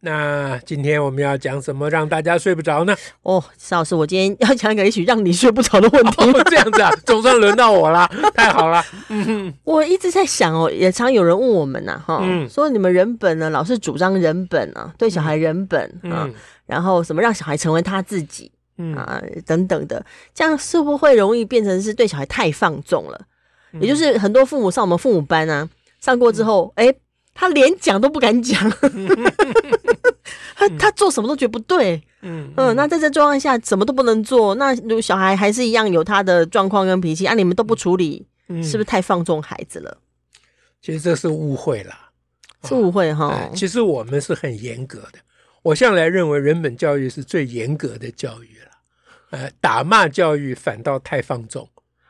那今天我们要讲什么让大家睡不着呢？哦，施老师，我今天要讲一个也许让你睡不着的问题。哦，这样子啊，总算轮到我了，太好了。嗯哼，我一直在想哦，也常有人问我们呐、啊，哈、嗯，说你们人本呢，老是主张人本啊，对小孩人本啊，嗯、然后什么让小孩成为他自己，嗯啊等等的，这样是不会容易变成是对小孩太放纵了？嗯、也就是很多父母上我们父母班啊，上过之后，哎、嗯。诶他连讲都不敢讲，他他做什么都觉得不对，嗯嗯，那在这状况下什么都不能做，那如果小孩还是一样有他的状况跟脾气，啊，你们都不处理，嗯、是不是太放纵孩子了？其实这是误会了，是误会哈、哎。其实我们是很严格的，我向来认为人本教育是最严格的教育了，呃，打骂教育反倒太放纵。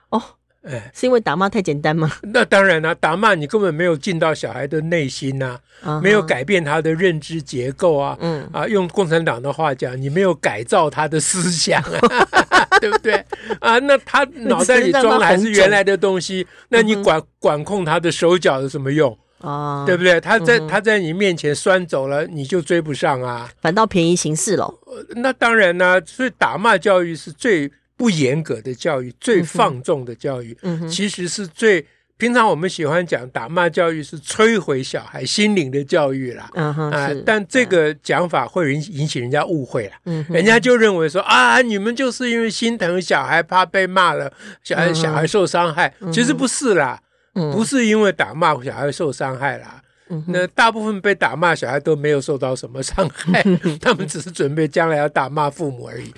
哦。哎，是因为打骂太简单吗？那当然了、啊，打骂你根本没有进到小孩的内心呐、啊，uh huh. 没有改变他的认知结构啊，嗯啊，用共产党的话讲，你没有改造他的思想啊，对不对啊？那他脑袋里装的还是原来的东西，那你管管控他的手脚有什么用啊？Uh. 对不对？他在、uh. 他在你面前拴走了，你就追不上啊，反倒便宜行事了。那当然呢、啊，所以打骂教育是最。不严格的教育，最放纵的教育，其实是最平常我们喜欢讲打骂教育是摧毁小孩心灵的教育啦。啊、呃，但这个讲法会引引起人家误会了。嗯、人家就认为说啊，你们就是因为心疼小孩，怕被骂了，小孩小孩受伤害。嗯、其实不是啦，嗯、不是因为打骂小孩受伤害啦。那大部分被打骂小孩都没有受到什么伤害，他们只是准备将来要打骂父母而已。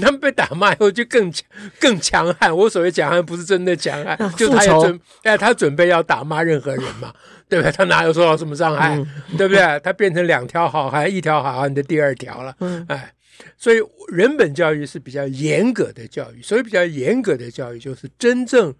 他们被打骂以后就更强更强悍。我所谓强悍不是真的强悍，啊、就他也准哎，他准备要打骂任何人嘛，对不对？他哪有受到什么伤害，嗯、对不对？他变成两条好汉，一条好汉的第二条了。嗯、哎，所以人本教育是比较严格的教育，所以比较严格的教育就是真正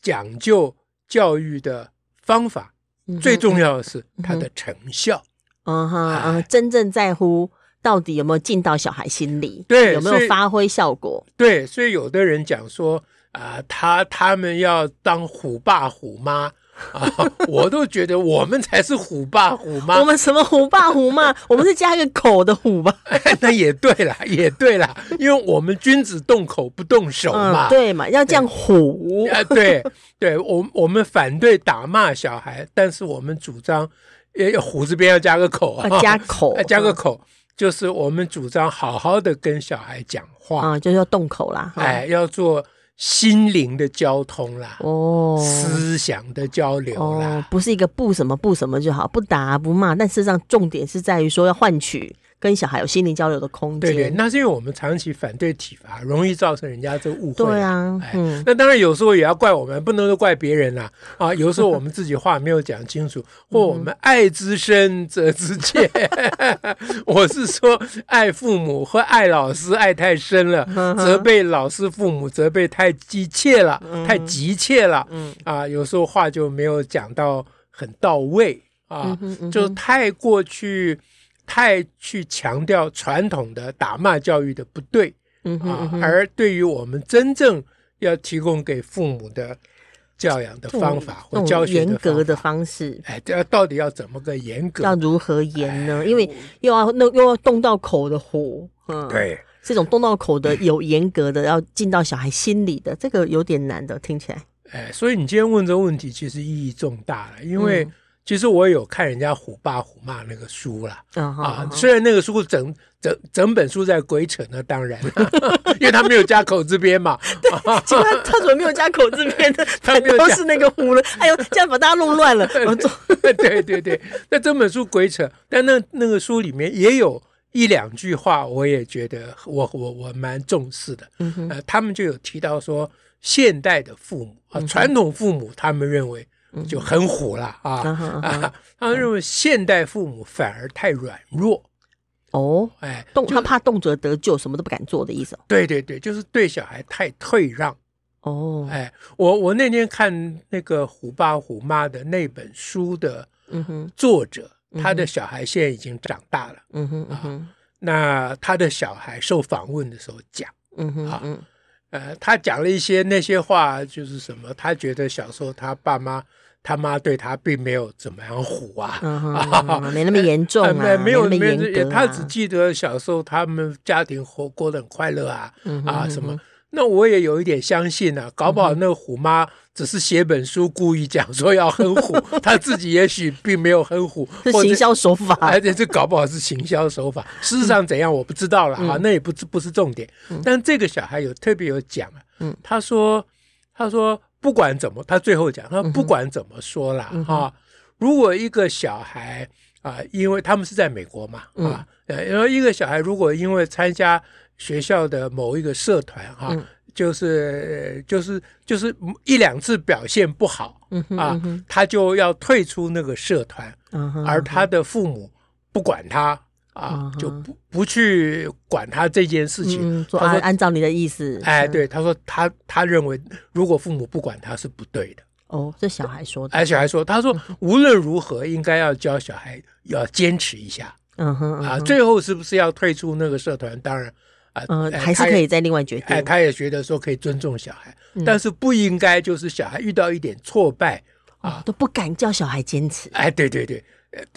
讲究教育的方法，嗯、最重要的是它的成效。嗯哼，真正在乎。到底有没有进到小孩心里？对，有没有发挥效果？对，所以有的人讲说啊、呃，他他们要当虎爸虎妈啊，我都觉得我们才是虎爸虎妈。我们什么虎爸虎妈？我们是加一个口的虎吧？那也对啦，也对啦，因为我们君子动口不动手嘛，嗯、对嘛，要这样虎。啊，对，对我我们反对打骂小孩，但是我们主张，呃，虎字边要加个口啊，加口，加个口。嗯就是我们主张好好的跟小孩讲话啊，就是要动口啦，哎，要做心灵的交通啦，哦，思想的交流啦，哦，不是一个不什么不什么就好，不打不骂，但事实上重点是在于说要换取。跟小孩有心灵交流的空间，对对，那是因为我们长期反对体罚，容易造成人家这误会。对啊，嗯，哎、那当然有时候也要怪我们，不能说怪别人啦。啊，有时候我们自己话没有讲清楚，或我们爱之深责之切。我是说，爱父母和爱老师爱太深了，责备老师父母责备太急切了，太急切了。嗯啊，有时候话就没有讲到很到位啊，就太过去。太去强调传统的打骂教育的不对，嗯哼嗯哼啊，而对于我们真正要提供给父母的教养的方法或教学严格的方式，哎，这要到底要怎么个严格？要如何严呢？哎、因为又要那又要动到口的火，嗯，对，这种动到口的有严格的，要进到小孩心里的，这个有点难的，听起来。哎，所以你今天问这个问题，其实意义重大了，因为、嗯。其实我有看人家虎爸虎妈那个书啦，啊，虽然那个书整整整本书在鬼扯呢，当然，因为他没有加口字边嘛。对，结果他怎么没有加口字边呢？他都是那个虎了。哎呦，这样把大家弄乱了。对对对，那整本书鬼扯，但那那个书里面也有一两句话，我也觉得我我我蛮重视的。呃，他们就有提到说，现代的父母啊，传统父母，他们认为。就很虎了啊！啊，他们认为现代父母反而太软弱哦，哎，动他怕动辄得咎，什么都不敢做的意思。对对对，就是对小孩太退让。哦，哎，我我那天看那个《虎爸虎妈》的那本书的作者，嗯、哼他的小孩现在已经长大了。嗯哼啊，那他的小孩受访问的时候讲，嗯哼，啊，呃，他讲了一些那些话，就是什么，他觉得小时候他爸妈。他妈对他并没有怎么样虎啊，没那么严重啊，没有没有，他只记得小时候他们家庭活过得很快乐啊，啊什么？那我也有一点相信啊，搞不好那个虎妈只是写本书故意讲说要哼唬，他自己也许并没有哼虎，是行销手法，而且这搞不好是行销手法。事实上怎样我不知道了啊，那也不是不是重点。但这个小孩有特别有讲啊，他说他说。不管怎么，他最后讲，他不管怎么说啦，哈、啊，如果一个小孩啊，因为他们是在美国嘛，啊，然后一个小孩如果因为参加学校的某一个社团，哈、啊，就是就是就是一两次表现不好，啊，他就要退出那个社团，而他的父母不管他。啊，就不不去管他这件事情。说按按照你的意思，哎，对，他说他他认为，如果父母不管他是不对的。哦，这小孩说的。哎，小孩说，他说无论如何应该要教小孩要坚持一下。嗯哼，啊，最后是不是要退出那个社团？当然，啊，嗯，还是可以再另外决定。哎，他也觉得说可以尊重小孩，但是不应该就是小孩遇到一点挫败啊，都不敢叫小孩坚持。哎，对对对。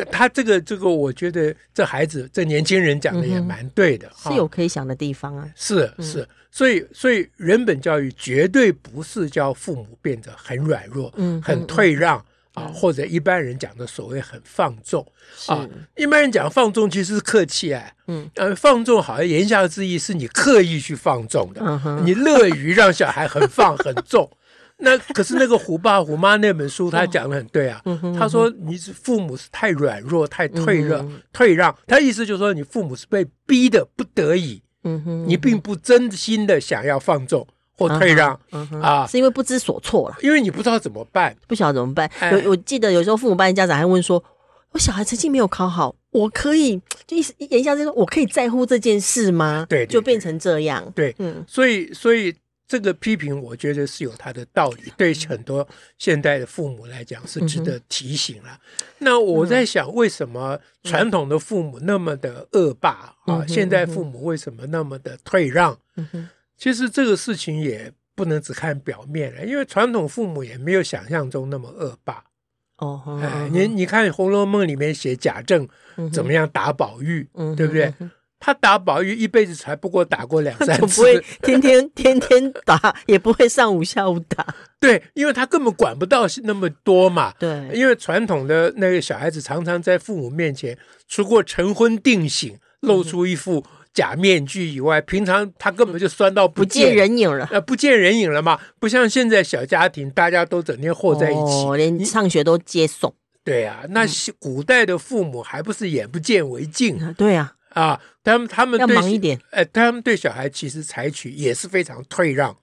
他这个这个，我觉得这孩子这年轻人讲的也蛮对的，是有可以想的地方啊。是是，所以所以人本教育绝对不是叫父母变得很软弱，嗯，很退让啊，或者一般人讲的所谓很放纵啊。一般人讲放纵其实是客气哎，嗯，呃，放纵好像言下之意是你刻意去放纵的，你乐于让小孩很放 很纵。那可是那个虎爸虎妈那本书，他讲的很对啊。他说你是父母是太软弱、太退让、退让。他意思就是说，你父母是被逼的不得已。你并不真心的想要放纵或退让啊，是因为不知所措了。因为你不知道怎么办，不晓得怎么办。有我记得有时候父母班家长还问说：“我小孩成绩没有考好，我可以就意思言下之意说，我可以在乎这件事吗？”对，就变成这样。对，嗯，所以所以。这个批评，我觉得是有它的道理，对很多现代的父母来讲是值得提醒了。那我在想，为什么传统的父母那么的恶霸啊？现代父母为什么那么的退让？其实这个事情也不能只看表面了，因为传统父母也没有想象中那么恶霸。哦，哎，你你看《红楼梦》里面写贾政怎么样打宝玉，对不对？他打宝玉一辈子才不过打过两三 次，不会天天天天打，也不会上午下午打。对，因为他根本管不到那么多嘛。对，因为传统的那个小孩子常常在父母面前，除过晨昏定省，露出一副假面具以外，平常他根本就酸到不见，人影了。呃，不见人影了嘛，不像现在小家庭，大家都整天和在一起，哦，连上学都接送。对啊，那古代的父母还不是眼不见为净？对啊。啊，他们他们要忙一点，哎，他们对小孩其实采取也是非常退让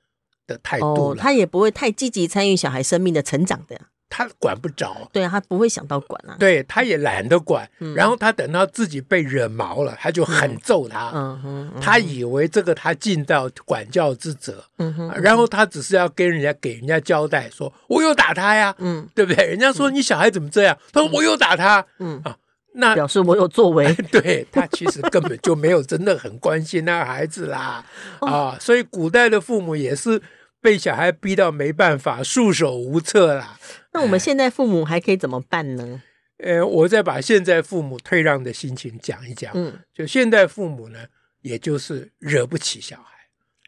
的态度，哦，他也不会太积极参与小孩生命的成长的，他管不着，对啊，他不会想到管啊，对，他也懒得管，嗯、然后他等到自己被惹毛了，他就狠揍他，嗯哼，他以为这个他尽到管教之责，嗯哼，然后他只是要跟人家给人家交代说，我有打他呀，嗯，对不对？人家说你小孩怎么这样？他说我有打他，嗯。啊。那表示我有作为，对，他其实根本就没有真的很关心那个孩子啦，啊，所以古代的父母也是被小孩逼到没办法，束手无策啦。那我们现在父母还可以怎么办呢？呃，我再把现在父母退让的心情讲一讲。嗯，就现在父母呢，也就是惹不起小孩。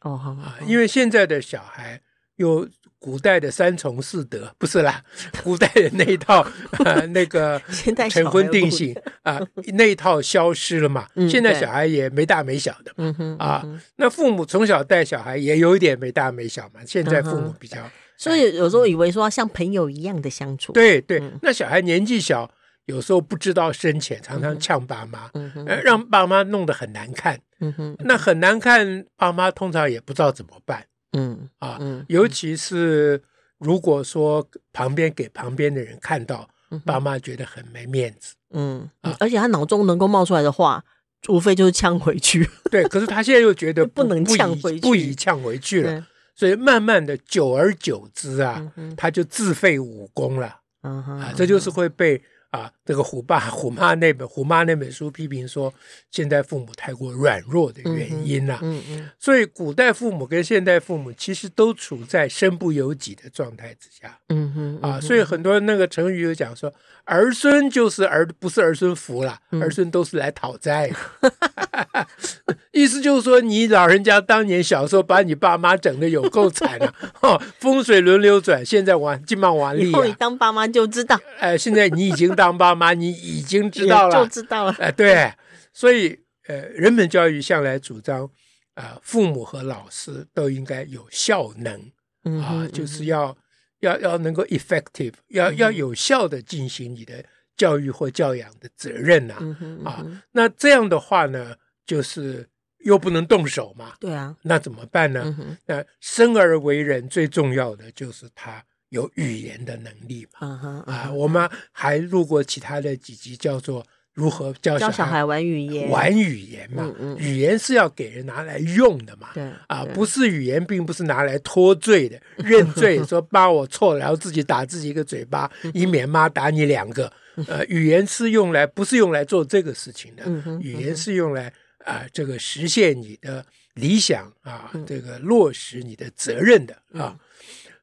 哦，好好，因为现在的小孩有。古代的三从四德不是啦，古代的那一套呃 那个成婚定性啊那一套消失了嘛。现在小孩也没大没小的嘛，啊，那父母从小带小孩也有一点没大没小嘛。现在父母比较，所以有时候以为说像朋友一样的相处。对对，那小孩年纪小，有时候不知道深浅，常常呛爸妈，呃，让爸妈弄得很难看。那很难看，爸妈通常也不知道怎么办。嗯啊，尤其是如果说旁边给旁边的人看到，爸妈觉得很没面子。嗯，啊而且他脑中能够冒出来的话，无非就是呛回去。对，可是他现在又觉得 不，不能呛回去，不宜呛回去了，所以慢慢的，久而久之啊，嗯、他就自废武功了。嗯、这就是会被。啊，这个虎爸虎妈那本虎妈那本书批评说，现代父母太过软弱的原因啊。嗯嗯，所以古代父母跟现代父母其实都处在身不由己的状态之下。嗯哼，啊，所以很多那个成语有讲说，儿孙就是儿，不是儿孙福了，儿孙都是来讨债的。意思就是说，你老人家当年小时候把你爸妈整的有够惨了，哈，风水轮流转，现在玩金忙完利。以后你当爸妈就知道。哎，现在你已经当。当爸妈，你已经知道了，就知道了。哎、呃，对，所以呃，人本教育向来主张啊、呃，父母和老师都应该有效能啊、就是要要要能够 effective，要要有效的进行你的教育或教养的责任呐啊。那这样的话呢，就是又不能动手嘛，对啊，那怎么办呢？嗯、那生而为人最重要的就是他。有语言的能力嘛？Uh uh. 啊，我们还录过其他的几集，叫做如何教小孩，小孩玩语言，玩语言嘛。嗯嗯、语言是要给人拿来用的嘛？对啊，不是语言，并不是拿来脱罪的，认罪说妈我错了，然后自己打自己一个嘴巴，以免妈打你两个。呃，语言是用来不是用来做这个事情的，语言是用来啊这个实现你的理想啊，这个落实你的责任的啊。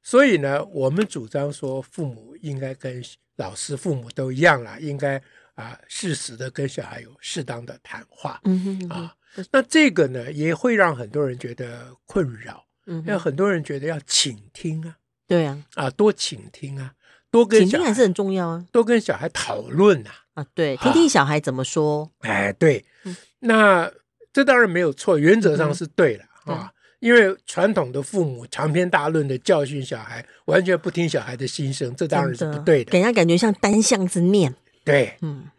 所以呢，我们主张说，父母应该跟老师、父母都一样啦，应该啊，适时的跟小孩有适当的谈话。嗯哼嗯哼啊，那这个呢，也会让很多人觉得困扰。嗯哼，因为很多人觉得要倾听啊，对啊，啊，多倾听啊，多跟小孩倾听还是很重要啊，多跟小孩讨论啊。啊，对，听听小孩怎么说。啊、哎，对，嗯、那这当然没有错，原则上是对的、嗯、啊。因为传统的父母长篇大论的教训小孩，完全不听小孩的心声，这当然是不对的，给人家感觉像单向之念。对，嗯。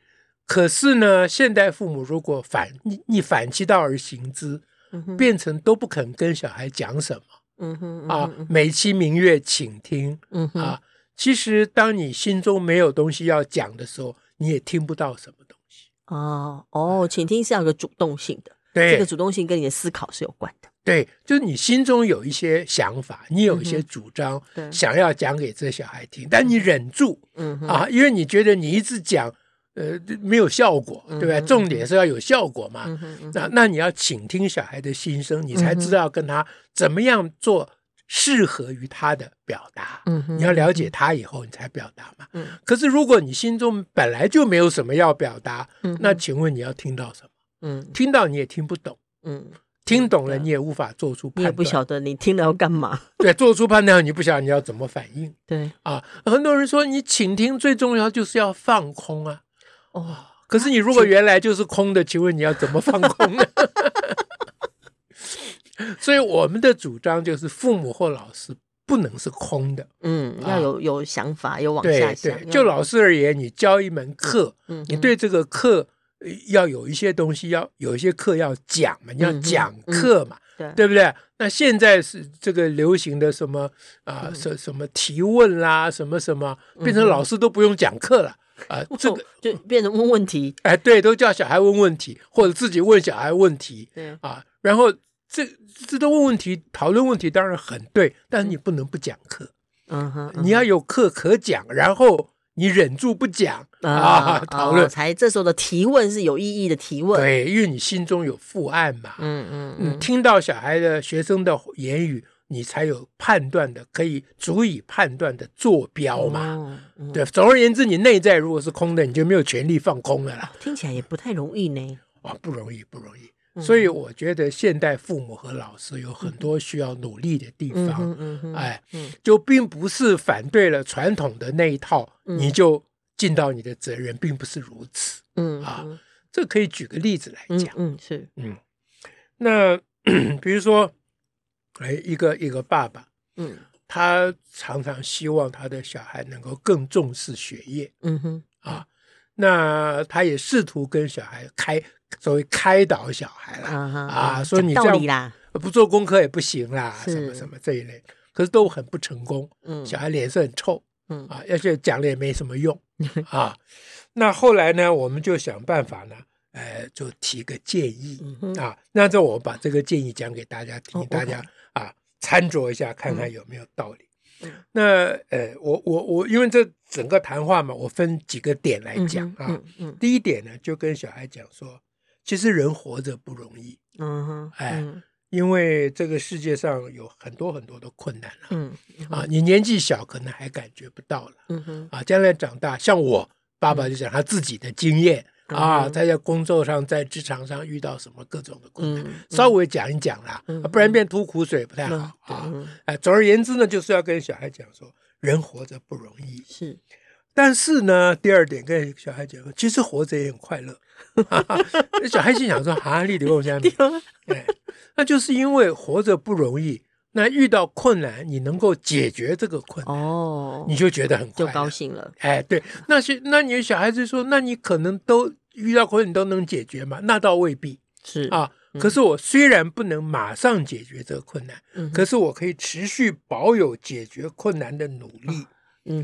可是呢，现代父母如果反逆逆反其道而行之，嗯、哼变成都不肯跟小孩讲什么，嗯哼，啊，美其名曰倾听，嗯哼啊，其实当你心中没有东西要讲的时候，你也听不到什么东西。哦哦，倾听是要有个主动性的，对，这个主动性跟你的思考是有关的。对，就是你心中有一些想法，你有一些主张，想要讲给这小孩听，但你忍住，嗯啊，因为你觉得你一直讲，呃，没有效果，对吧？重点是要有效果嘛。那那你要倾听小孩的心声，你才知道跟他怎么样做适合于他的表达。嗯，你要了解他以后，你才表达嘛。嗯，可是如果你心中本来就没有什么要表达，那请问你要听到什么？嗯，听到你也听不懂。嗯。听懂了，你也无法做出判断。你也不晓得你听了要干嘛。对，做出判断，你不晓得你要怎么反应。对啊，很多人说你倾听最重要就是要放空啊。哦，可是你如果原来就是空的，请问你要怎么放空呢？所以我们的主张就是，父母或老师不能是空的。嗯，要有有想法，有往下想。对，就老师而言，你教一门课，你对这个课。要有一些东西，要有一些课要讲嘛，你要讲课嘛，嗯嗯、对，对不对？那现在是这个流行的什么啊，什、呃、什么提问啦，什么什么，变成老师都不用讲课了啊，呃、这个就变成问问题，哎，对，都叫小孩问问题，或者自己问小孩问题，对啊，然后这这都问问题，讨论问题当然很对，但是你不能不讲课，嗯哼，你要有课可讲，然后。你忍住不讲啊，讨论才这时候的提问是有意义的提问。对，因为你心中有负案嘛。嗯嗯嗯，听到小孩的学生的言语，你才有判断的，可以足以判断的坐标嘛。对，总而言之，你内在如果是空的，你就没有权利放空了啦。听起来也不太容易呢。啊，不容易，不容易。所以我觉得现代父母和老师有很多需要努力的地方，嗯哎，就并不是反对了传统的那一套，你就尽到你的责任，并不是如此。嗯啊，这可以举个例子来讲。嗯，是，嗯，那 比如说，哎，一个一个爸爸，嗯，他常常希望他的小孩能够更重视学业。嗯哼，啊，那他也试图跟小孩开。所谓开导小孩了啊，说你这样不做功课也不行啦，什么什么这一类，可是都很不成功。嗯，小孩脸色很臭。嗯啊，而且讲了也没什么用啊。那后来呢，我们就想办法呢，呃，就提个建议、嗯、啊。那这我把这个建议讲给大家听，哦、大家啊参酌一下，看看有没有道理。嗯、那呃，我我我，因为这整个谈话嘛，我分几个点来讲啊。第一点呢，就跟小孩讲说，其实人活着不容易。嗯哼，哎。嗯因为这个世界上有很多很多的困难了，嗯，嗯啊，你年纪小可能还感觉不到了，嗯哼，啊，将来长大，像我爸爸就讲他自己的经验、嗯、啊，他在工作上，在职场上遇到什么各种的困难，稍微讲一讲啦，嗯、不然变吐苦水不太好、嗯、啊。嗯、哎，总而言之呢，就是要跟小孩讲说，人活着不容易，是，但是呢，第二点跟小孩讲说，其实活着也很快乐。小孩心想说，啊，你得跟我讲，哎。那就是因为活着不容易，那遇到困难，你能够解决这个困难，哦，你就觉得很快，就高兴了。哎，对，那些那你的小孩子说，那你可能都遇到困难，你都能解决嘛？那倒未必是啊。嗯、可是我虽然不能马上解决这个困难，嗯、可是我可以持续保有解决困难的努力。嗯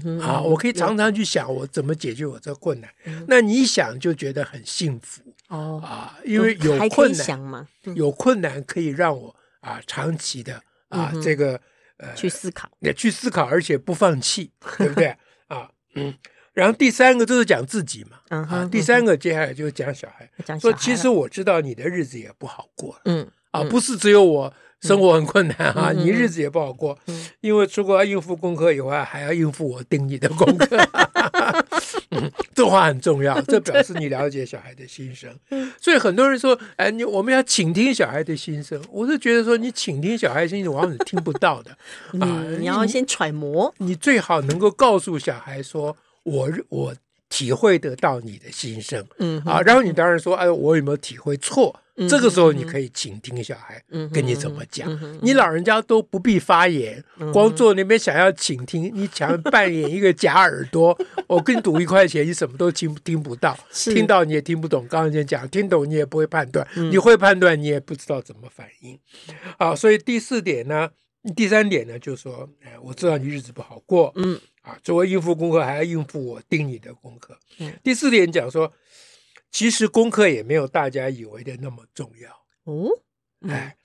哼，啊，我可以常常去想我怎么解决我这个困难。嗯、那你想就觉得很幸福。哦啊，因为有困难嘛，有困难可以让我啊长期的啊这个呃去思考，也去思考，而且不放弃，对不对 啊？嗯，然后第三个就是讲自己嘛，啊，第三个接下来就是讲小孩，说其实我知道你的日子也不好过，嗯啊，不是只有我。生活很困难哈，你日子也不好过，因为除了要应付功课以外，还要应付我盯你的功课。这话很重要，这表示你了解小孩的心声。所以很多人说，哎，你我们要倾听小孩的心声。我是觉得说，你倾听小孩的心声，往往是听不到的 啊。你要先揣摩，你最好能够告诉小孩说，我我体会得到你的心声。嗯啊，然后你当然说，哎，我有没有体会错？这个时候你可以倾听小孩跟你怎么讲，你老人家都不必发言，光坐那边想要倾听，你想扮演一个假耳朵，我跟你赌一块钱，你什么都听听不到，听到你也听不懂，刚才讲听懂你也不会判断，你会判断你也不知道怎么反应，啊，所以第四点呢，第三点呢，就是说，哎，我知道你日子不好过，嗯，啊，作为应付功课还要应付我盯你的功课，嗯，第四点讲说。其实功课也没有大家以为的那么重要哦。哎，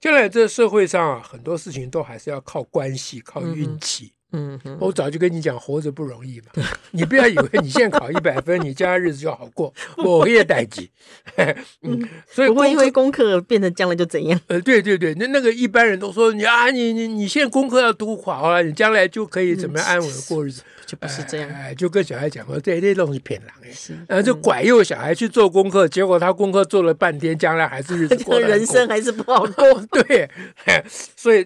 将来这社会上啊，很多事情都还是要靠关系、靠运气。嗯哼，我早就跟你讲，活着不容易嘛。你不要以为你现在考一百 分，你将来日子就好过。我也待机。嗯，所以不会因为功课变成将来就怎样？呃，对对对，那那个一般人都说你啊，你你你现在功课要读好了，你将来就可以怎么样安稳的过日子。就不是这样，哎，就跟小孩讲说，这这东西骗人哎，然后就拐诱小孩去做功课，结果他功课做了半天，将来还是日子过得，人生还是不好过，对，所以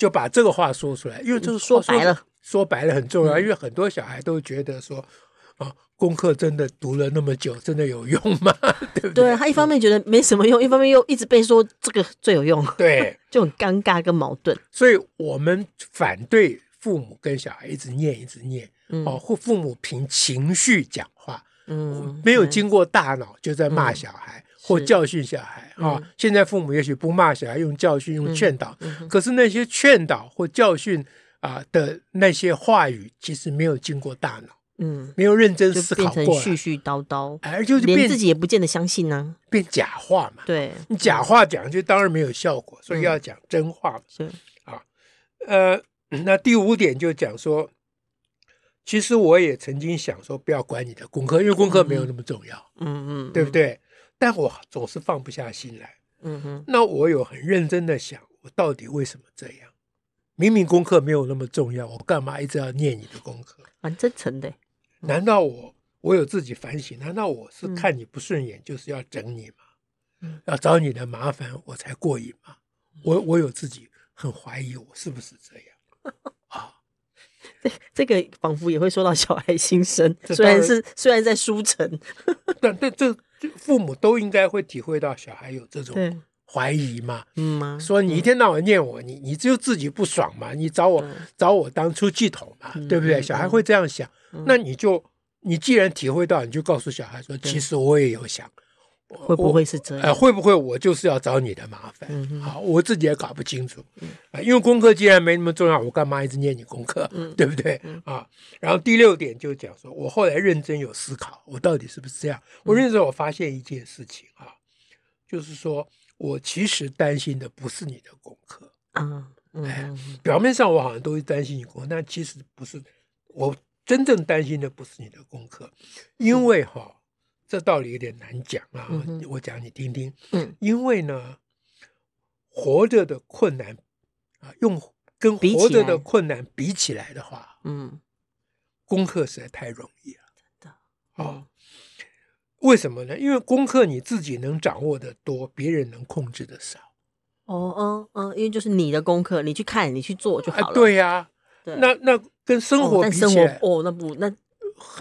就把这个话说出来，因为就是说白了，说白了很重要，因为很多小孩都觉得说，啊，功课真的读了那么久，真的有用吗？对不对？对，他一方面觉得没什么用，一方面又一直被说这个最有用，对，就很尴尬跟矛盾，所以我们反对父母跟小孩一直念，一直念。哦，或父母凭情绪讲话，嗯，没有经过大脑就在骂小孩或教训小孩啊。现在父母也许不骂小孩，用教训、用劝导，可是那些劝导或教训啊的那些话语，其实没有经过大脑，嗯，没有认真思考过，絮絮叨叨，而就连自己也不见得相信呢，变假话嘛。对，你假话讲就当然没有效果，所以要讲真话嘛。是。啊，呃，那第五点就讲说。其实我也曾经想说，不要管你的功课，因为功课没有那么重要，嗯嗯。对不对？但我总是放不下心来，嗯哼。那我有很认真的想，我到底为什么这样？明明功课没有那么重要，我干嘛一直要念你的功课？蛮真诚的。嗯、难道我我有自己反省？难道我是看你不顺眼，就是要整你吗？嗯、要找你的麻烦我才过瘾吗？我我有自己很怀疑，我是不是这样？这这个仿佛也会说到小孩心声，虽然是虽然在书城，但但这父母都应该会体会到小孩有这种怀疑嘛，嗯，说你？一天到晚念我，你你只有自己不爽嘛，你找我找我当出气筒嘛，对不对？小孩会这样想，那你就你既然体会到，你就告诉小孩说，其实我也有想，会不会是这样？呃，会不会我就是要找你的麻烦？嗯、好，我自己也搞不清楚。因为功课既然没那么重要，我干嘛一直念你功课？嗯、对不对？嗯、啊，然后第六点就讲说，我后来认真有思考，我到底是不是这样？我认真，我发现一件事情啊，就是说我其实担心的不是你的功课啊。嗯、哎，表面上我好像都会担心你功课，但其实不是。我真正担心的不是你的功课，因为哈。这道理有点难讲啊，嗯、我讲你听听。嗯，因为呢，活着的困难啊，用跟活着的困难比起来的话，嗯，功课实在太容易了。真的，哦，为什么呢？因为功课你自己能掌握的多，别人能控制的少。哦，嗯嗯，因为就是你的功课，你去看，你去做就好了。啊、对呀、啊，对那那跟生活比起来，哦，哦那不那。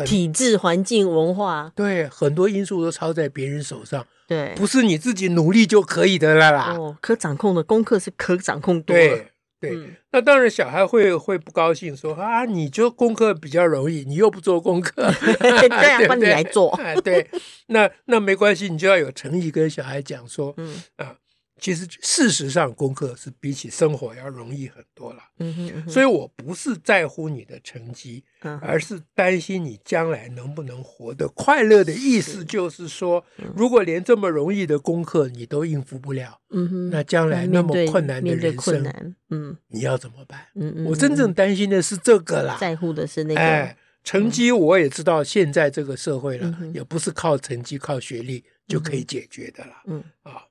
体制、环境、文化，对，很多因素都操在别人手上，对，不是你自己努力就可以的了啦。哦，可掌控的功课是可掌控多对对，嗯、那当然小孩会会不高兴说，说啊，你就功课比较容易，你又不做功课，对啊，帮你来做。对，那那没关系，你就要有诚意跟小孩讲说，嗯。啊。其实，事实上，功课是比起生活要容易很多了。嗯哼，嗯哼，所以我不是在乎你的成绩，嗯、而是担心你将来能不能活得快乐。的意思就是说，是如果连这么容易的功课你都应付不了，嗯哼，那将来那么困难的人生，嗯，你要怎么办？嗯嗯，我真正担心的是这个啦，在乎的是那个。哎，成绩我也知道，现在这个社会了，嗯、也不是靠成绩、靠学历就可以解决的了。嗯，嗯啊。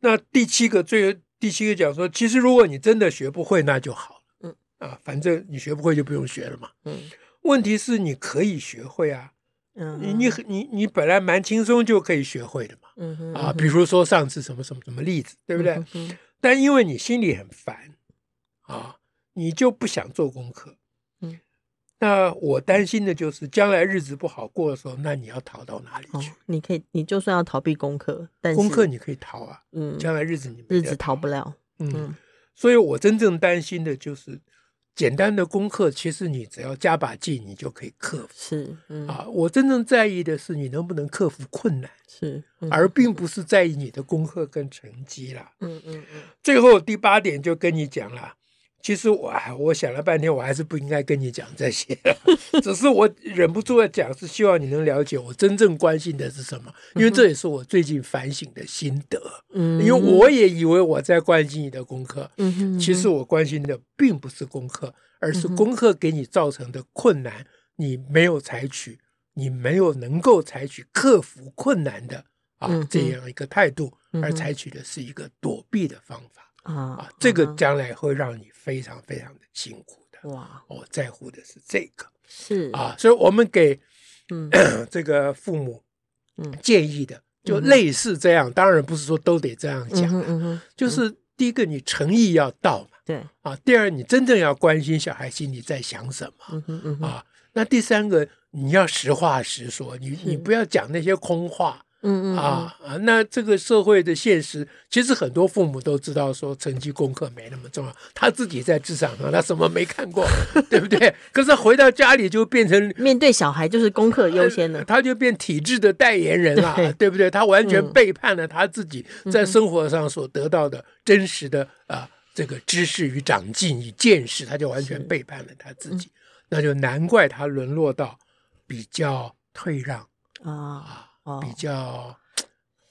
那第七个最第七个讲说，其实如果你真的学不会，那就好了。嗯啊，反正你学不会就不用学了嘛。嗯，问题是你可以学会啊。嗯，你你你你本来蛮轻松就可以学会的嘛。嗯哼啊，比如说上次什么什么什么例子，对不对？嗯。但因为你心里很烦啊，你就不想做功课。那我担心的就是将来日子不好过的时候，那你要逃到哪里去？哦、你可以，你就算要逃避功课，但是功课你可以逃啊。嗯，将来日子你日子逃不了。嗯，嗯，所以我真正担心的就是简单的功课，其实你只要加把劲，你就可以克服。是，嗯、啊，我真正在意的是你能不能克服困难。是，嗯、而并不是在意你的功课跟成绩啦。嗯嗯嗯。最后第八点就跟你讲了。其实我我想了半天，我还是不应该跟你讲这些，只是我忍不住要讲，是希望你能了解我真正关心的是什么，因为这也是我最近反省的心得。嗯，因为我也以为我在关心你的功课，嗯，其实我关心的并不是功课，而是功课给你造成的困难，你没有采取，你没有能够采取克服困难的啊这样一个态度，而采取的是一个躲避的方法。啊，这个将来会让你非常非常的辛苦的。哇，我在乎的是这个。是啊，所以我们给嗯 这个父母嗯建议的，就类似这样。当然不是说都得这样讲，就是第一个你诚意要到嘛，对啊。第二，你真正要关心小孩心里在想什么，嗯啊。那第三个，你要实话实说，你你不要讲那些空话。嗯嗯啊啊，那这个社会的现实，其实很多父母都知道，说成绩功课没那么重要。他自己在职场上，他什么没看过，对不对？可是回到家里就变成面对小孩就是功课优先的，他就变体制的代言人了，对，对不对？他完全背叛了他自己在生活上所得到的真实的啊这个知识与长进与见识，他就完全背叛了他自己。那就难怪他沦落到比较退让啊。比较，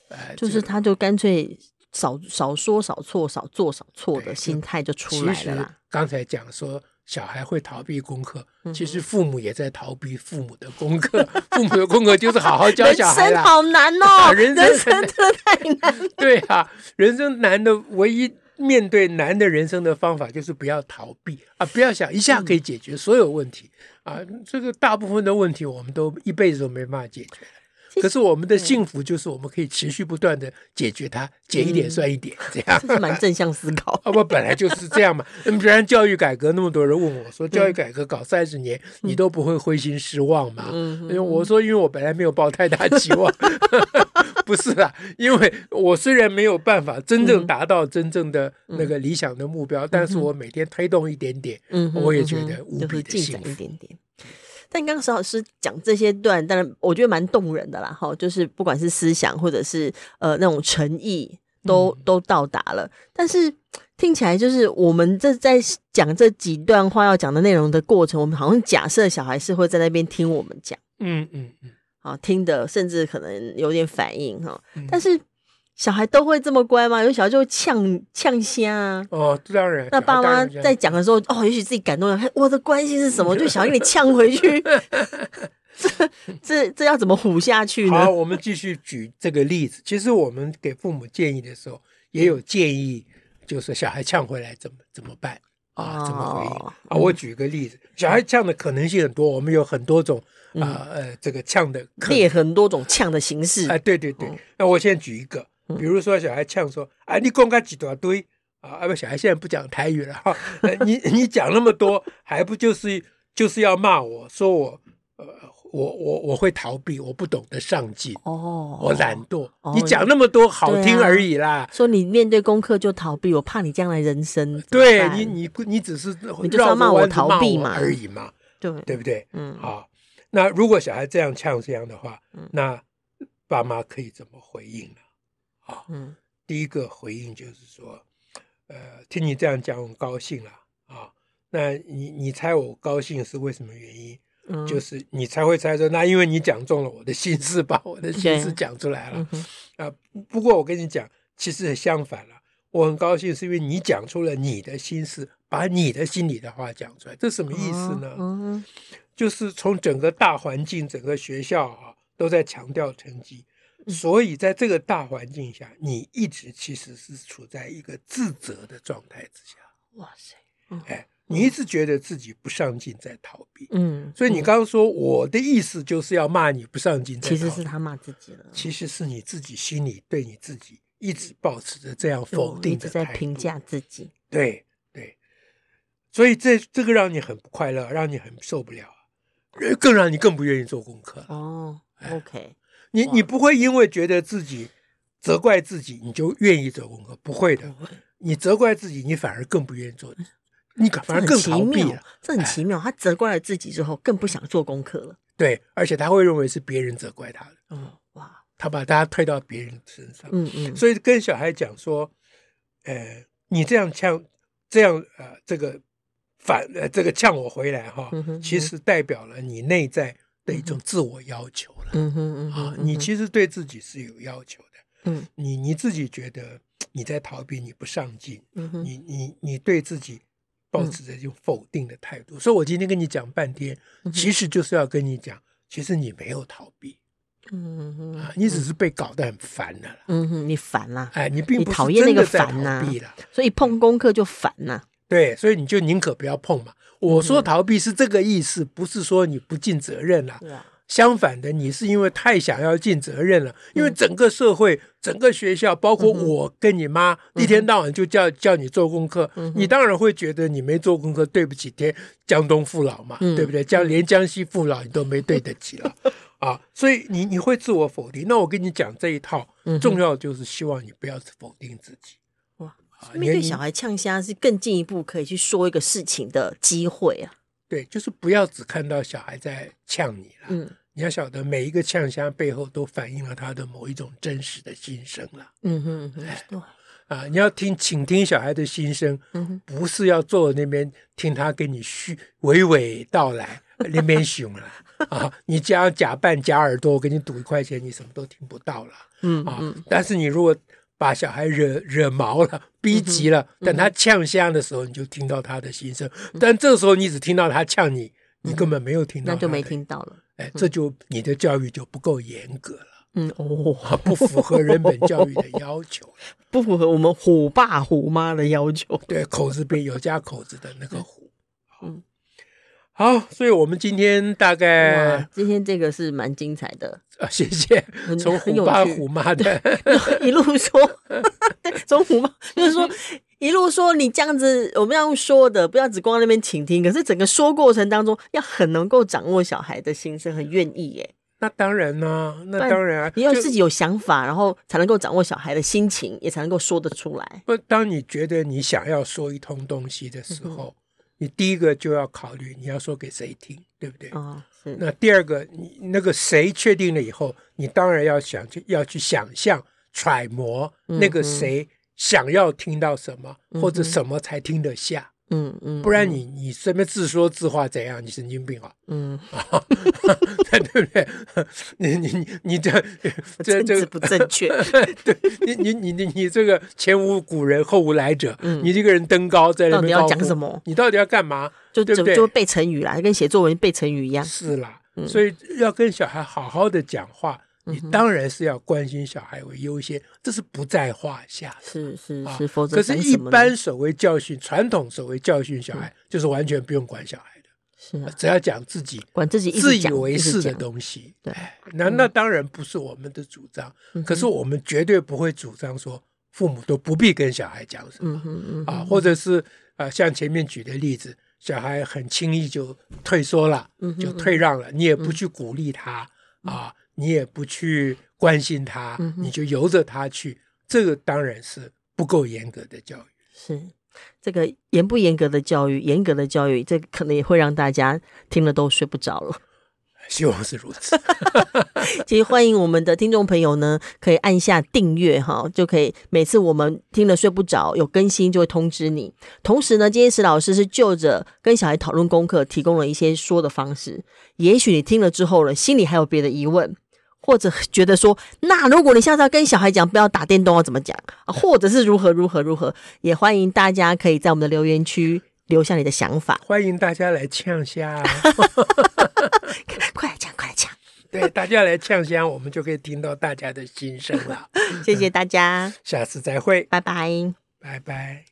呃，就是他就干脆少少说少错少做少错的心态就出来了啦。刚才讲说小孩会逃避功课，其实父母也在逃避父母的功课。父母的功课就是好好教小孩。人生好难 哦，人生真的太难。对啊，人生难的唯一面对难的人生的方法就是不要逃避啊，不要想一下可以解决所有问题啊。这个大部分的问题我们都一辈子都没办法解决。可是我们的幸福就是我们可以持续不断的解决它，减一点算一点，这样。是蛮正向思考。啊，不，本来就是这样嘛。那么，既然教育改革那么多人问我说，教育改革搞三十年，你都不会灰心失望吗？因为我说，因为我本来没有抱太大期望，不是啊，因为我虽然没有办法真正达到真正的那个理想的目标，但是我每天推动一点点，我也觉得无比的幸福。但刚刚石老师讲这些段，当然我觉得蛮动人的啦，哈，就是不管是思想或者是呃那种诚意，都、嗯、都到达了。但是听起来就是我们这在讲这几段话要讲的内容的过程，我们好像假设小孩是会在那边听我们讲，嗯嗯嗯，啊，听的甚至可能有点反应哈，但是。小孩都会这么乖吗？有小孩就会呛呛虾啊！哦，当然。那爸妈在讲的时候，哦，也许自己感动了，我的关心是什么？就想要给你呛回去。这这这要怎么唬下去呢？好，我们继续举这个例子。其实我们给父母建议的时候，也有建议，就是小孩呛回来怎么怎么办啊？怎么回应啊？我举个例子，小孩呛的可能性很多，我们有很多种啊呃，这个呛的列很多种呛的形式。哎，对对对。那我先举一个。比如说，小孩呛说：“啊，你公开几大堆啊？啊不，小孩现在不讲台语了哈。你你讲那么多，还不就是就是要骂我说我呃，我我我会逃避，我不懂得上进哦，我懒惰。你讲那么多好听而已啦。说你面对功课就逃避，我怕你将来人生。对你你你只是你就是要骂我逃避嘛而已嘛，对对不对？嗯，好。那如果小孩这样呛这样的话，那爸妈可以怎么回应呢？”啊，嗯，第一个回应就是说，呃，听你这样讲，我高兴了啊。那你你猜我高兴是为什么原因？嗯，就是你才会猜说，那因为你讲中了我的心事，把我的心事讲出来了。啊，不过我跟你讲，其实相反了，我很高兴是因为你讲出了你的心事，把你的心里的话讲出来。这什么意思呢？嗯，就是从整个大环境，整个学校啊，都在强调成绩。所以，在这个大环境下，你一直其实是处在一个自责的状态之下。哇塞！哎，你一直觉得自己不上进，在逃避。嗯。所以你刚刚说我的意思就是要骂你不上进，其实是他骂自己了。其实是你自己心里对你自己一直保持着这样否定的态度，在评价自己。对对。所以这这个让你很不快乐，让你很受不了，更让你更不愿意做功课。哦，OK。你你不会因为觉得自己责怪自己，你就愿意做功课？不会的，你责怪自己，你反而更不愿意做，你反而更逃避了。这很奇妙，他责怪了自己之后，更不想做功课了。对，而且他会认为是别人责怪他的。嗯，哇，他把大家推到别人身上。嗯嗯，所以跟小孩讲说，呃，你这样呛，这样呃，这个反呃，这个呛我回来哈，其实代表了你内在的一种自我要求了，嗯哼嗯哼，啊，你其实对自己是有要求的，嗯，你你自己觉得你在逃避，你不上进，嗯哼，你你你对自己保持着一种否定的态度，所以我今天跟你讲半天，其实就是要跟你讲，其实你没有逃避，嗯哼，啊，你只是被搞得很烦了，嗯哼，你烦了，哎，你并不讨厌那个烦呐，所以碰功课就烦了，对，所以你就宁可不要碰嘛。我说逃避是这个意思，不是说你不尽责任了。相反的，你是因为太想要尽责任了。因为整个社会、整个学校，包括我跟你妈，一天到晚就叫叫你做功课，你当然会觉得你没做功课，对不起天江东父老嘛，对不对？江连江西父老你都没对得起了 啊！所以你你会自我否定。那我跟你讲这一套，重要就是希望你不要否定自己。面对小孩呛虾是更进一步可以去说一个事情的机会啊。对，就是不要只看到小孩在呛你了。嗯，你要晓得每一个呛虾背后都反映了他的某一种真实的心声了。嗯哼，对啊，你要听，请听小孩的心声。嗯，不是要坐在那边听他跟你叙娓娓道来，那边熊了 啊！你假假扮假耳朵，我给你赌一块钱，你什么都听不到了。嗯啊，但是你如果把小孩惹惹毛了，逼急了，等他呛香的时候，你就听到他的心声。但这时候你只听到他呛你，你根本没有听到，那就没听到了。哎，这就你的教育就不够严格了。嗯哦，不符合人本教育的 要求，不符合我们虎爸虎妈的要求。对，口字边有加口字的那个虎。嗯。好，所以我们今天大概今天这个是蛮精彩的 啊，谢谢。从虎爸虎妈的 一路说，对，从虎妈就是说一路说你这样子，我们要用说的，不要只光在那边倾听。可是整个说过程当中，要很能够掌握小孩的心声，很愿意耶。那当然呢、啊，那当然、啊，你要自己有想法，然后才能够掌握小孩的心情，也才能够说得出来。不，当你觉得你想要说一通东西的时候。嗯你第一个就要考虑你要说给谁听，对不对？哦，是。那第二个，你那个谁确定了以后，你当然要想去要去想象揣摩那个谁想要听到什么，嗯、或者什么才听得下。嗯嗯，不然你你随便自说自话怎样？你神经病啊！嗯，对不对？你你你你这这这不正确。对你你你你你这个前无古人后无来者，你这个人登高在那边，到底要讲什么？你到底要干嘛？就就就背成语啦，跟写作文背成语一样。是啦，所以要跟小孩好好的讲话。你当然是要关心小孩为优先，这是不在话下。是是是，否则可是，一般所谓教训，传统所谓教训小孩，就是完全不用管小孩的。是啊，只要讲自己管自己自以为是的东西。对，那那当然不是我们的主张。可是我们绝对不会主张说父母都不必跟小孩讲什么。啊，或者是啊，像前面举的例子，小孩很轻易就退缩了，就退让了，你也不去鼓励他啊。你也不去关心他，嗯、你就由着他去，这个当然是不够严格的教育。是这个严不严格的教育，严格的教育，这、可能也会让大家听了都睡不着了。希望是如此。其实欢迎我们的听众朋友呢，可以按下订阅哈，就可以每次我们听了睡不着有更新就会通知你。同时呢，今天石老师是就着跟小孩讨论功课，提供了一些说的方式。也许你听了之后呢，心里还有别的疑问。或者觉得说，那如果你下次要跟小孩讲不要打电动，要怎么讲？或者是如何如何如何？也欢迎大家可以在我们的留言区留下你的想法。欢迎大家来呛虾，快来呛，快来呛！对，大家来呛虾，我们就可以听到大家的心声了。谢谢大家，下次再会，拜拜，拜拜。